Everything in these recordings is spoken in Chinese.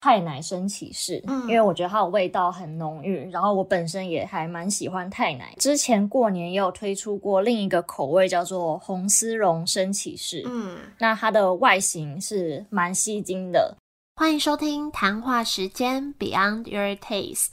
太奶生起士，嗯因为我觉得它的味道很浓郁，然后我本身也还蛮喜欢太奶。之前过年也有推出过另一个口味，叫做红丝绒生起士，嗯，那它的外形是蛮吸睛的。欢迎收听谈话时间 Beyond Your Taste。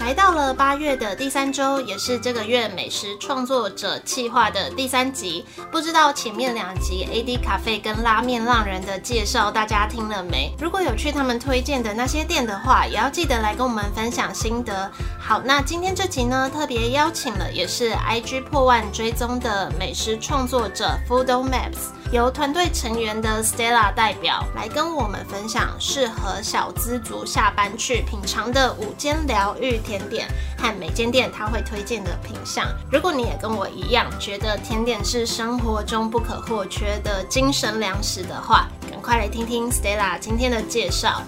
来到了八月的第三周，也是这个月美食创作者企划的第三集。不知道前面两集 AD 咖啡跟拉面浪人的介绍大家听了没？如果有去他们推荐的那些店的话，也要记得来跟我们分享心得。好，那今天这集呢，特别邀请了也是 IG 破万追踪的美食创作者 Foodo Maps。由团队成员的 Stella 代表来跟我们分享适合小资族下班去品尝的五间疗愈甜点和每间店他会推荐的品相。如果你也跟我一样觉得甜点是生活中不可或缺的精神粮食的话，赶快来听听 Stella 今天的介绍。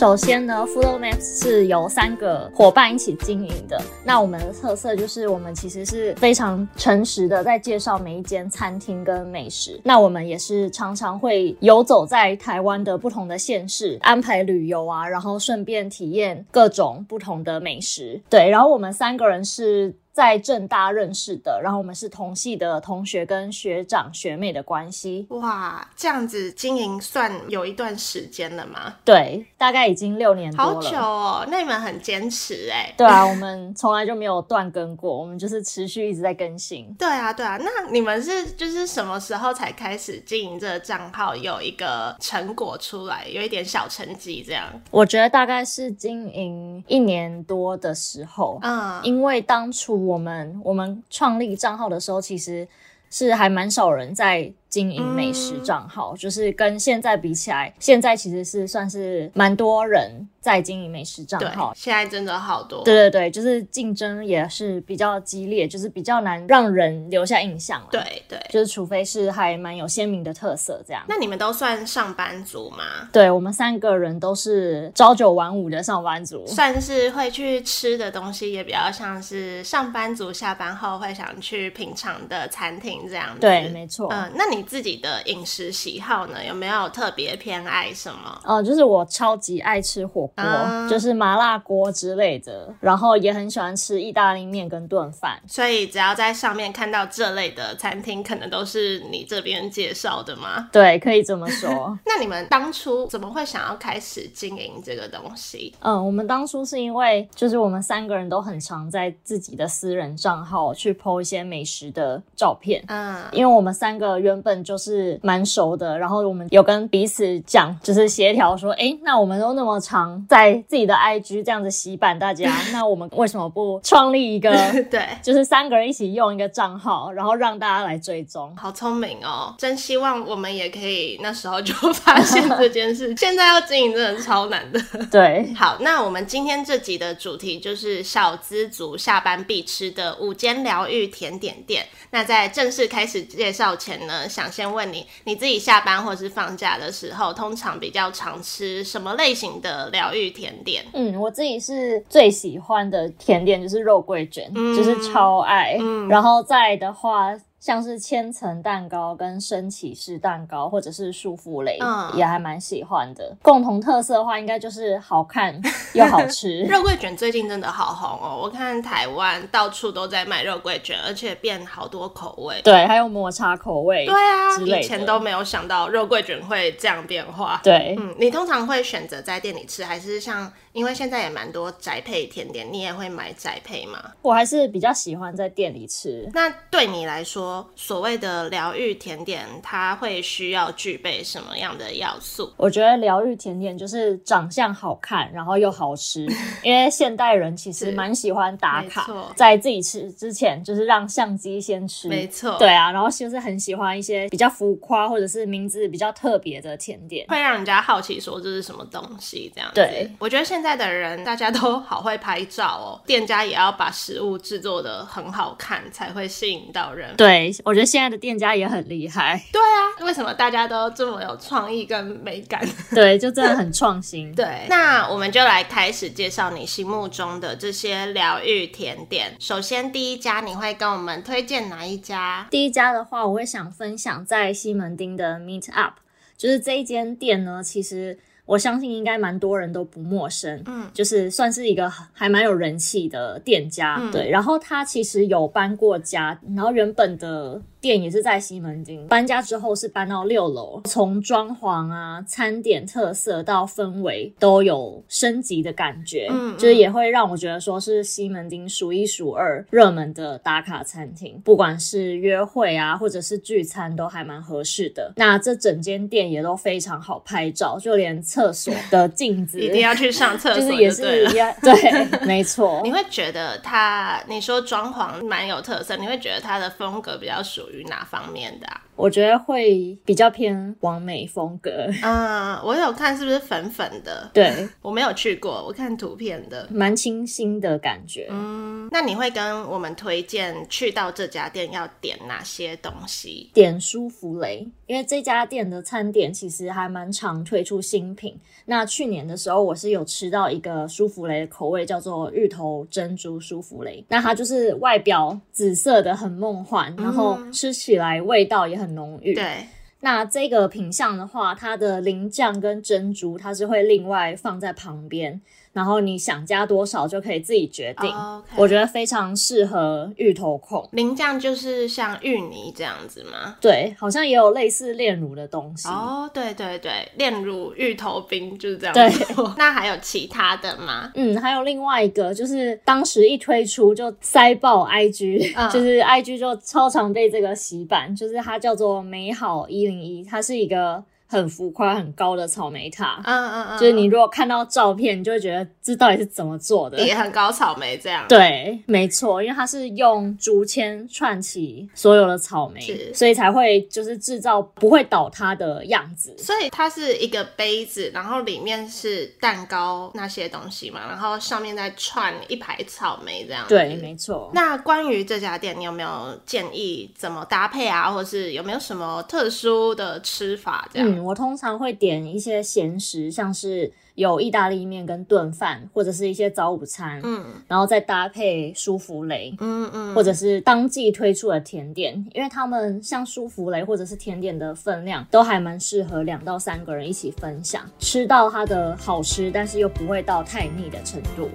首先呢，Flow Maps 是由三个伙伴一起经营的。那我们的特色就是，我们其实是非常诚实的在介绍每一间餐厅跟美食。那我们也是常常会游走在台湾的不同的县市，安排旅游啊，然后顺便体验各种不同的美食。对，然后我们三个人是。在正大认识的，然后我们是同系的同学跟学长学妹的关系。哇，这样子经营算有一段时间了吗？对，大概已经六年多了。好久哦，那你们很坚持哎。对啊，我们从来就没有断更过，我们就是持续一直在更新。对啊，对啊，那你们是就是什么时候才开始经营这个账号，有一个成果出来，有一点小成绩这样？我觉得大概是经营一年多的时候，嗯，因为当初我们我们创立账号的时候，其实是还蛮少人在经营美食账号，就是跟现在比起来，现在其实是算是蛮多人在经营美食账对号，。现在真的好多。对对对，就是竞争也是比较激烈，就是比较难让人留下印象了。对对，就是除非是还蛮有鲜明的特色这样。那你们都算上班族吗？对我们三个人都是朝九晚五的上班族。算是会去吃的东西，也比较像是上班族下班后会想去品尝的餐厅这样子。对，没错。嗯，那你自己的饮食喜好呢？有没有特别偏爱什么？呃，就是我超级爱吃火锅，啊就是麻辣锅之类的，然后也很喜欢吃意大利面跟炖饭。所以只要在上面看到这类的餐厅，可能都是你这边介绍的吗？对，可以这么说。那你们当初怎么会想要开始经营这个东西？嗯，我们当初是因为就是我们三个人都很常在自己的私人账号去 po 一些美食的照片，嗯，因为我们三个原本就是蛮熟的，然后我们有跟彼此讲，就是协调说，哎，那我们都那么长在自己的 IG 这样子洗版大家，那我们为什么不创立一个，对。就是三个人一起用一个账号，然后让大家来追踪？好聪明哦！真希望我们也可以那时候就发现这件事。现在要经营真的是超难的。对，好，那我们今天这集的主题就是小资族下班必吃的午间疗愈甜点店。那在正式开始介绍前呢，想先问你，你自己下班或是放假的时候，通常比较常吃什么类型的疗愈甜点？嗯，我自己是最喜欢的甜点就是肉桂卷，嗯就是超爱。嗯然后再的话，像是千层蛋糕跟升起式蛋糕，或者是束缚蕾，嗯也还蛮喜欢的。共同特色的话，应该就是好看 又好吃。肉桂卷最近真的好红哦，我看台湾到处都在卖肉桂卷，而且变好多口味。对，还有抹茶口味。对啊，以前都没有想到肉桂卷会这样变化。对，嗯，你通常会选择在店里吃，还是像因为现在也蛮多宅配甜点，你也会买宅配吗？我还是比较喜欢在店里吃。那对你来说，所谓的疗愈甜点，它会需要具备什么样的要素？我觉得疗愈甜点就是长相好看，然后又好吃，因为现代人其实蛮喜欢打卡，在自己吃之前，就是让相机先吃。没错，对啊，然后就是很喜欢一些比较浮夸或者是名字比较特别的甜点。会让人家好奇说这是什么东西这样子。对，我觉得现在的人大家都好会拍照哦，店家也要把食物制作的很好看，才会吸引到人。对，对，我觉得现在的店家也很厉害，对啊，为什么大家都这么有创意跟美感？对，就真的很创新。对，那我们就来开始介绍你心目中的这些疗愈甜点。首先，第一家你会跟我们推荐哪一家？第一家的话，我会想分享在西门町的 Meet Up，就是这一间店呢，其实。我相信应该蛮多人都不陌生，嗯，就是算是一个还蛮有人气的店家，对。然后他其实有搬过家，然后原本的。店也是在西门町，搬家之后是搬到六楼，从装潢啊、餐点特色到氛围都有升级的感觉，嗯，就是也会让我觉得说是西门町数一数二热门的打卡餐厅，不管是约会啊或者是聚餐都还蛮合适的。那这整间店也都非常好拍照，就连厕所的镜子 一定要去上厕所，就是也是一样，对，没错。你会觉得它，你说装潢蛮有特色，你会觉得它的风格比较属。于哪方面的？我觉得会比较偏完美风格。嗯，我有看是不是粉粉的？对，我没有去过，我看图片的，蛮清新的感觉。嗯，那你会跟我们推荐去到这家店要点哪些东西？点舒芙蕾，因为这家店的餐点其实还蛮常推出新品。那去年的时候，我是有吃到一个舒芙蕾的口味，叫做芋头珍珠舒芙蕾。那它就是外表紫色的，很梦幻，然后吃起来味道也很。浓郁。对，那这个品相的话，它的淋酱跟珍珠，它是会另外放在旁边。然后你想加多少就可以自己决定。我觉得非常适合芋头控。淋酱就是像芋泥这样子吗？对，好像也有类似炼乳的东西。哦，对对对，炼乳芋头冰就是这样。对，那还有其他的吗？嗯，还有另外一个，就是当时一推出就塞爆 IG，就是 IG 就超常被这个洗版，就是它叫做美好一零一，它是一个。很浮夸、很高的草莓塔，嗯嗯嗯，就是你如果看到照片，你就会觉得这到底是怎么做的？也很高草莓这样。对，没错，因为它是用竹签串起所有的草莓，所以才会就是制造不会倒塌的样子。所以它是一个杯子，然后里面是蛋糕那些东西嘛，然后上面再串一排草莓这样。对，没错。那关于这家店，你有没有建议怎么搭配啊，或是有没有什么特殊的吃法这样？我通常会点一些咸食，像是有意大利面跟炖饭，或者是一些早午餐，嗯，然后再搭配舒芙蕾，嗯嗯，或者是当季推出的甜点，因为他们像舒芙蕾或者是甜点的分量都还蛮适合两到三个人一起分享，吃到它的好吃，但是又不会到太腻的程度。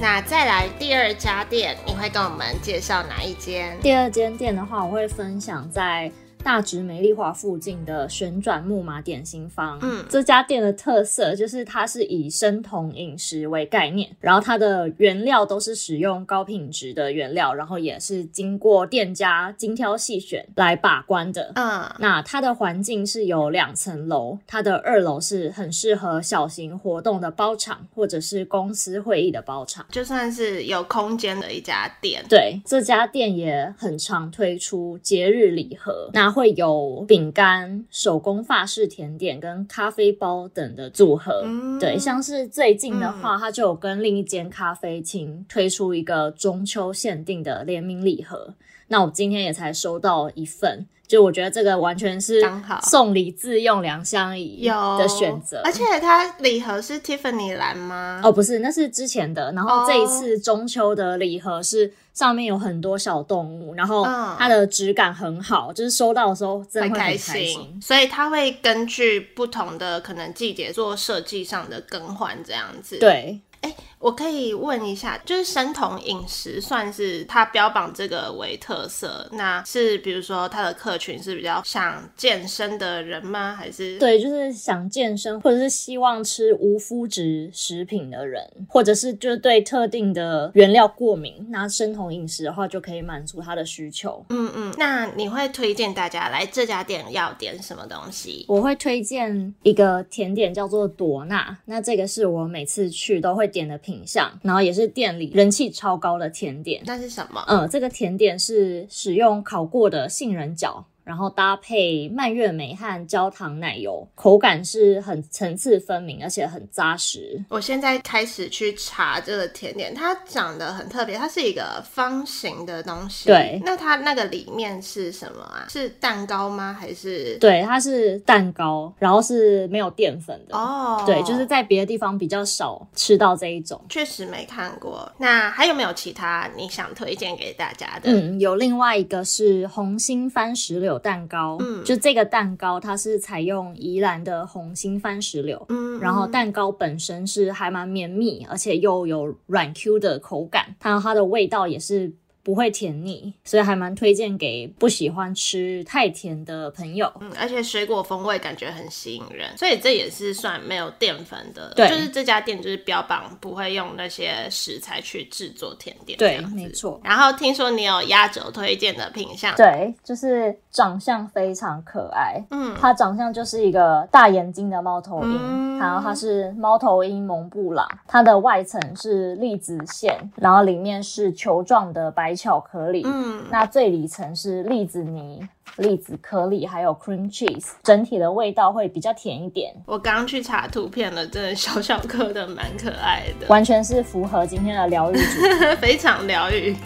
那再来第二家店，你会跟我们介绍哪一间？第二间店的话，我会分享在。大直美丽华附近的旋转木马点心坊，嗯，这家店的特色就是它是以生酮饮食为概念，然后它的原料都是使用高品质的原料，然后也是经过店家精挑细选来把关的，嗯，那它的环境是有两层楼，它的二楼是很适合小型活动的包场或者是公司会议的包场，就算是有空间的一家店。对，这家店也很常推出节日礼盒，那。会有饼干、手工法式甜点跟咖啡包等的组合。对，像是最近的话，它就有跟另一间咖啡厅推出一个中秋限定的联名礼盒。那我今天也才收到一份，就我觉得这个完全是送礼自用两相宜的选择。而且它礼盒是 Tiffany 蓝吗？哦，不是，那是之前的。然后这一次中秋的礼盒是。上面有很多小动物，然后它的质感很好，就是收到的时候真的会很开心。所以它会根据不同的可能季节做设计上的更换，这样子。对。哎，我可以问一下，就是生酮饮食算是它标榜这个为特色，那是比如说它的客群是比较想健身的人吗？还是对，就是想健身或者是希望吃无麸质食品的人，或者是就是对特定的原料过敏，那生酮饮食的话就可以满足他的需求。嗯嗯，那你会推荐大家来这家店要点什么东西？我会推荐一个甜点叫做朵娜，那这个是我每次去都会。点的品相，然后也是店里人气超高的甜点。那是什么？嗯，这个甜点是使用烤过的杏仁角然后搭配蔓越莓和焦糖奶油，口感是很层次分明，而且很扎实。我现在开始去查这个甜点，它长得很特别，它是一个方形的东西。对那它那个里面是什么啊？是蛋糕吗？还是？对，它是蛋糕，然后是没有淀粉的。哦，对，就是在别的地方比较少吃到这一种。确实没看过。那还有没有其他你想推荐给大家的？嗯，有另外一个是红心番石榴蛋糕，嗯。就这个蛋糕它是采用宜兰的红心番石榴，嗯然后蛋糕本身是还蛮绵密，而且又有软 Q 的口感，还有它的味道也是不会甜腻，所以还蛮推荐给不喜欢吃太甜的朋友。嗯，而且水果风味感觉很吸引人，所以这也是算没有淀粉的。对就是这家店就是标榜不会用那些食材去制作甜点。对没错然后听说你有压轴推荐的品相，对，就是长相非常可爱，嗯，它长相就是一个大眼睛的猫头鹰，嗯然后它是猫头鹰蒙布朗，它的外层是栗子馅，然后里面是球状的白巧克力，嗯，那最里层是栗子泥、栗子颗粒，还有 cream cheese，整体的味道会比较甜一点，我刚刚去查图片了，真的小小颗的，蛮可爱的，完全是符合今天的疗愈主题。非常疗愈。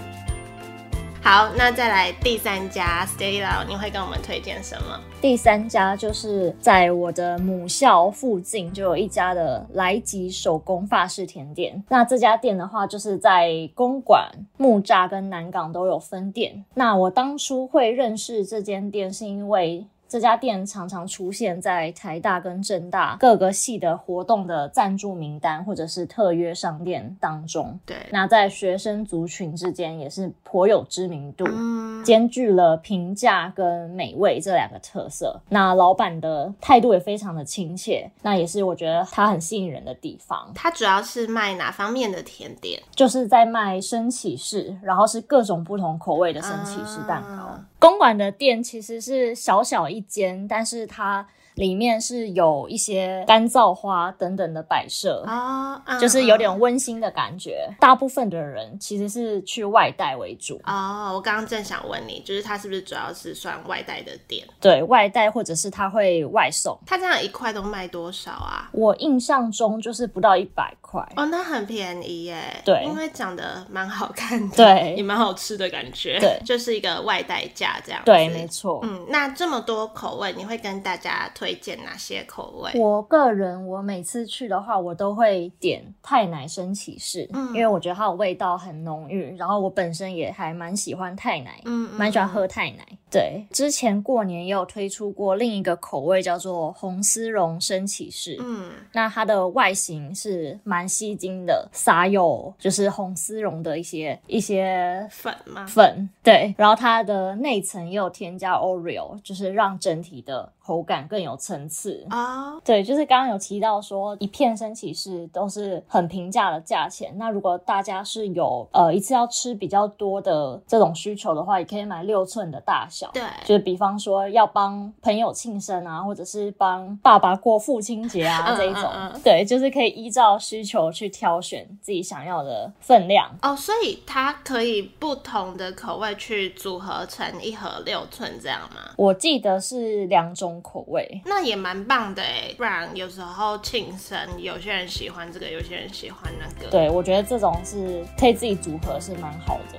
好，那再来第三家 Stella，你会跟我们推荐什么？第三家就是在我的母校附近就有一家的来吉手工法式甜点。那这家店的话，就是在公馆、木栅跟南港都有分店。那我当初会认识这间店，是因为。这家店常常出现在台大跟政大各个系的活动的赞助名单或者是特约商店当中。对，那在学生族群之间也是颇有知名度。嗯，兼具了平价跟美味这两个特色。那老板的态度也非常的亲切，那也是我觉得他很吸引人的地方。它主要是卖哪方面的甜点？就是在卖升起士，然后是各种不同口味的升起士蛋糕。啊东莞的店其实是小小一间，但是它里面是有一些干燥花等等的摆设。哦，嗯就是有嗯点温馨的感觉。大部分的人其实是去外带为主，啊，我刚刚正想问你，就是它是不是主要是算外带的店？对外带或者是它会外送。它这样一块都卖多少啊？我印象中就是不到一百块。哦，那很便宜耶。对因为长得蛮好看的，对也蛮好吃的感觉。对就是一个外带价这样。对，没错。嗯，那这么多口味，你会跟大家推荐哪些口味？我个人，我每次去的话，我都会点太奶生起士，嗯因为我觉得它的味道很浓郁，然后我本身也还蛮喜欢太奶，嗯，嗯蛮喜欢喝太奶。对，之前过年也有推出过另一个口味，叫做红丝绒生起士。嗯，那它的外形是蛮吸睛的，撒有就是红丝绒的一些一些粉吗？粉，对，然后它的内层也有添加 Oreo，就是让整体的口感更有层次。啊，对，就是刚刚有提到说，一片升起士都是很平价的价钱。那如果大家是有呃一次要吃比较多的这种需求的话，也可以买六寸的大小。对，就是比方说要帮朋友庆生啊，或者是帮爸爸过父亲节啊嗯这一种，嗯嗯对，就是可以依照需求去挑选自己想要的分量。哦，所以它可以不同的口味去组合成一盒六寸这样吗？我记得是两种口味，那也蛮棒的哎，不然有时候庆生，有些人喜欢这个，有些人喜欢那个。，对我觉得这种是可以自己组合，是蛮好的。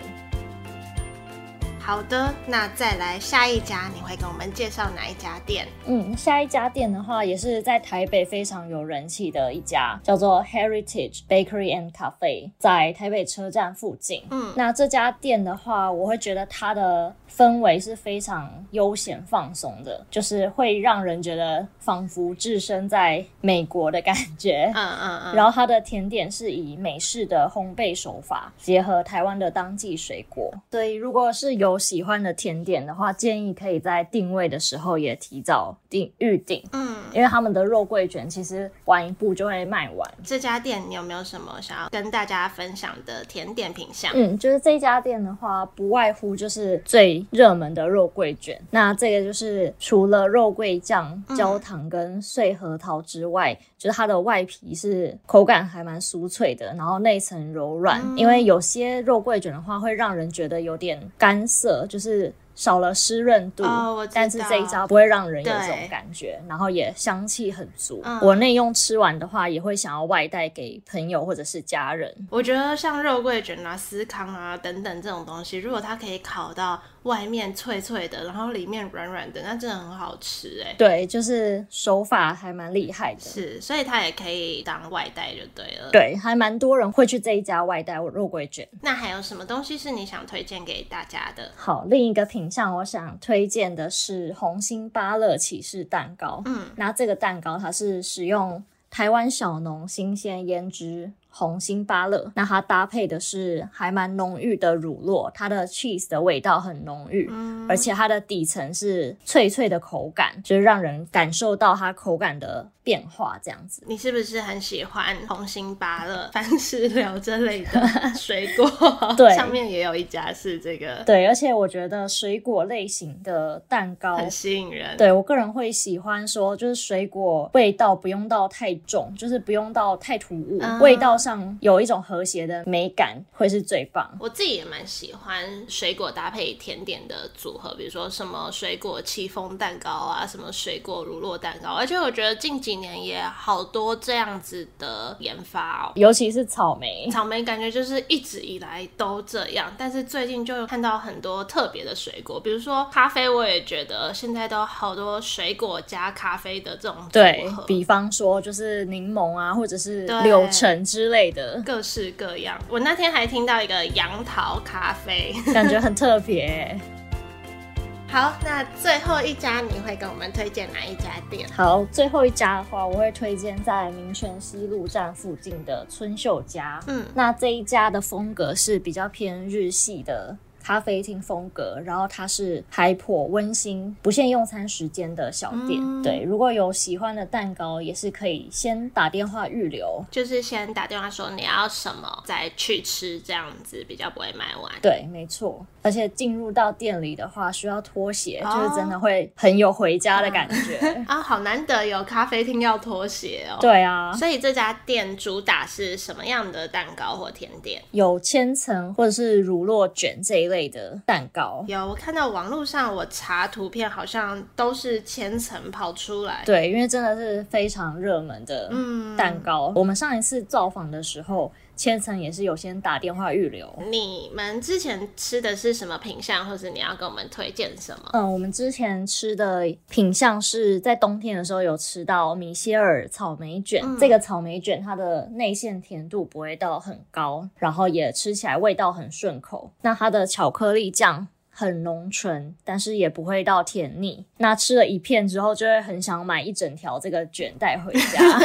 好的，那再来下一家，你会给我们介绍哪一家店？嗯，下一家店的话，也是在台北非常有人气的一家，叫做 Heritage Bakery and Cafe，在台北车站附近。嗯那这家店的话，我会觉得它的氛围是非常悠闲放松的，就是会让人觉得仿佛置身在美国的感觉。嗯嗯嗯，然后它的甜点是以美式的烘焙手法结合台湾的当季水果，所以如果是有喜欢的甜点的话，建议可以在定位的时候也提早订预定，嗯，因为他们的肉桂卷其实晚一步就会卖完。这家店你有没有什么想要跟大家分享的甜点品相？嗯，就是这家店的话，不外乎就是最热门的肉桂卷。那这个就是除了肉桂酱、焦糖跟碎核桃之外，就是它的外皮是口感还蛮酥脆的，然后内层柔软。因为有些肉桂卷的话，会让人觉得有点干涩，就是。少了湿润度，但是这一招不会让人有这种感觉，然后也香气很足。嗯我内用吃完的话，也会想要外带给朋友或者是家人。我觉得像肉桂卷啊、司康啊等等这种东西，如果它可以烤到外面脆脆的，然后里面软软的，那真的很好吃哎。对，就是手法还蛮厉害的。是，所以它也可以当外带就对了。对，还蛮多人会去这一家外带肉桂卷。那还有什么东西是你想推荐给大家的？好，另一个品相我想推荐的是红心芭乐起士蛋糕。嗯，那这个蛋糕它是使用台湾小农新鲜腌制红心芭乐，那它搭配的是还蛮浓郁的乳酪，它的 cheese 的味道很浓郁，嗯而且它的底层是脆脆的口感，就是让人感受到它口感的变化，这样子。你是不是很喜欢红心芭乐、番石榴这类的水果？对上面也有一家是这个，对，而且我觉得水果类型的蛋糕很吸引人。对我个人会喜欢说，就是水果味道不用到太重，就是不用到太突兀，啊味道上有一种和谐的美感，会是最棒。我自己也蛮喜欢水果搭配甜点的组合，比如说什么水果戚风蛋糕啊，什么水果乳酪蛋糕，而且我觉得近几年也好多这样子的研发哦。尤其是草莓，草莓感觉就是一直以来都这样，但是最近就看到很多特别的水果，比如说咖啡，我也觉得现在都好多水果加咖啡的这种组对合。比方说就是柠檬啊，或者是对柳橙之类的，各式各样，我那天还听到一个杨桃咖啡。感觉很特别。好，那最后一家你会跟我们推荐哪一家店？好，最后一家的话，我会推荐在民权西路站附近的春秀家。嗯，那这一家的风格是比较偏日系的咖啡厅风格，然后它是开破温馨、不限用餐时间的小店。嗯对，如果有喜欢的蛋糕，也是可以先打电话预留。就是先打电话说你要什么，再去吃，这样子比较不会买完。对，没错。而且进入到店里的话，需要脱鞋，哦就是真的会很有回家的感觉。啊，好难得有咖啡厅要脱鞋哦。对啊，所以这家店主打是什么样的蛋糕或甜点？有千层或者是乳酪卷这一类的蛋糕。有，我看到网络上我查图片，好像都是千层跑出来。对，因为真的是非常热门的嗯蛋糕。我们上一次造访的时候，千层也是有先打电话预留。你们之前吃的是什么品相，或者你要给我们推荐什么？嗯，我们之前吃的品相是在冬天的时候有吃到米歇尔草莓卷。嗯这个草莓卷它的内馅甜度不会到很高，然后也吃起来味道很顺口。那它的巧克力酱。很浓醇，但是也不会到甜腻。那吃了一片之后，就会很想买一整条这个卷带回家。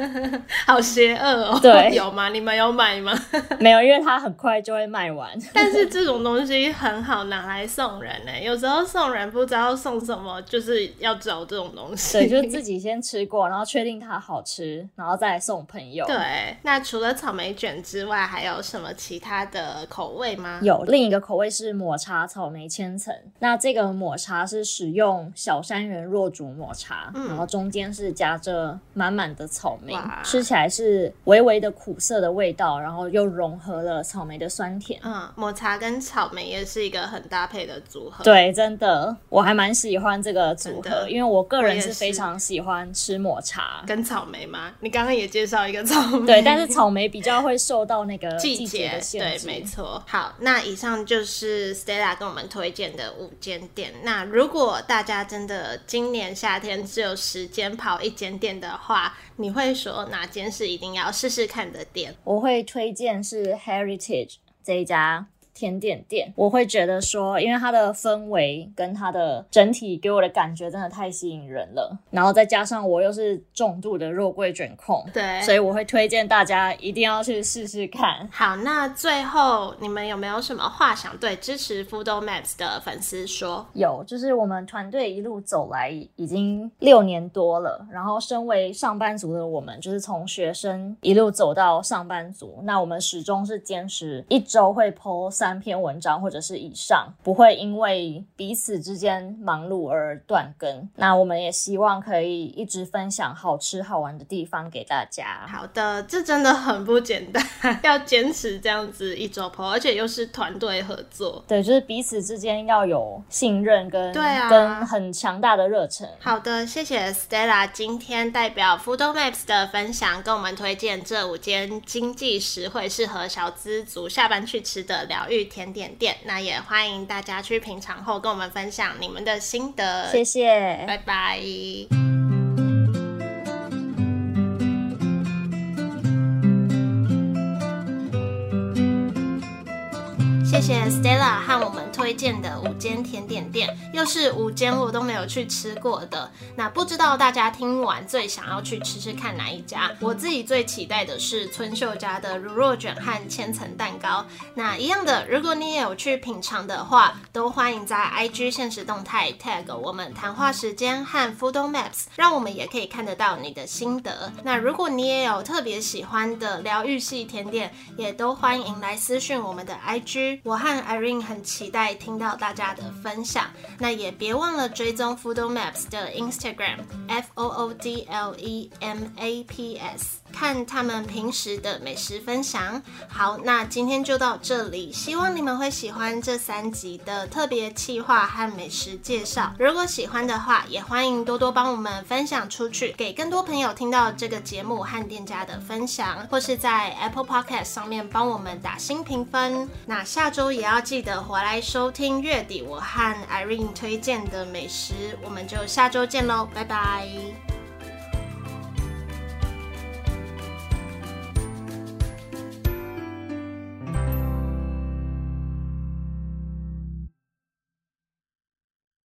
好邪恶哦！对 有吗？你们有买吗？没有，因为它很快就会卖完。但是这种东西很好拿来送人呢。有时候送人不知道送什么，就是要找这种东西。对，就自己先吃过，然后确定它好吃，然后再来送朋友。对。那除了草莓卷之外，还有什么其他的口味吗？有另一个口味是抹茶草莓千层，那这个抹茶是使用小山园弱煮抹茶，嗯然后中间是夹着满满的草莓，吃起来是微微的苦涩的味道，然后又融合了草莓的酸甜。嗯，抹茶跟草莓也是一个很搭配的组合。，对，真的，我还蛮喜欢这个组合，因为我个人是是非常喜欢吃抹茶。跟草莓吗？你刚刚也介绍一个草莓。对，但是草莓比较会受到那个季季节的对限，制。没错。好，那以上就是 Stella 跟我们推荐的五间店。那如果大家真的今年夏天只有时间跑一间店的话，你会说哪间是一定要试试看的店？我会推荐是 Heritage 这一家甜点店。我会觉得说，因为它的氛围跟它的整体给我的感觉真的太吸引人了，然后再加上我又是重度的肉桂卷控，对所以我会推荐大家一定要去试试看。好，那最后你们有没有什么话想对支持 Foodo Maps 的粉丝说？有，就是我们团队一路走来已经六年多了，然后身为上班族的我们，就是从学生一路走到上班族，那我们始终是坚持一周会 PO 三三篇文章或者是以上，不会因为彼此之间忙碌而断更。那我们也希望可以一直分享好吃好玩的地方给大家。好的，这真的很不简单，要坚持这样子一周播，而且又是团队合作。对，就是彼此之间要有信任跟对啊跟很强大的热忱。好的，谢谢 Stella 今天代表 Food Maps 的分享，跟我们推荐这五间经济实惠、适合小资族下班去吃的疗愈甜点店。那也欢迎大家去品尝后跟我们分享你们的心得。谢谢，拜拜。谢谢 Stella 和我们推荐的五间甜点店，又是五间我都没有去吃过的。那不知道大家听完最想要去吃吃看哪一家？我自己最期待的是春秀家的乳酪卷和千层蛋糕。那一样的，如果你也有去品尝的话，都欢迎在 IG 现实动态 tag 我们谈话时间和 Food Maps，让我们也可以看得到你的心得。那如果你也有特别喜欢的疗愈系甜点，也都欢迎来私讯我们的 IG。我和 Irene 很期待听到大家的分享。那也别忘了追踪 Food Maps 的 Instagram F O O D L E M A P S。看他们平时的美食分享。好，那今天就到这里，希望你们会喜欢这三集的特别企划和美食介绍。如果喜欢的话，也欢迎多多帮我们分享出去，给更多朋友听到这个节目和店家的分享，或是在 Apple Podcast 上面帮我们打新评分。那下周也要记得回来收收听月底我和 Irene 推荐的美食，我们就下周见喽，拜拜。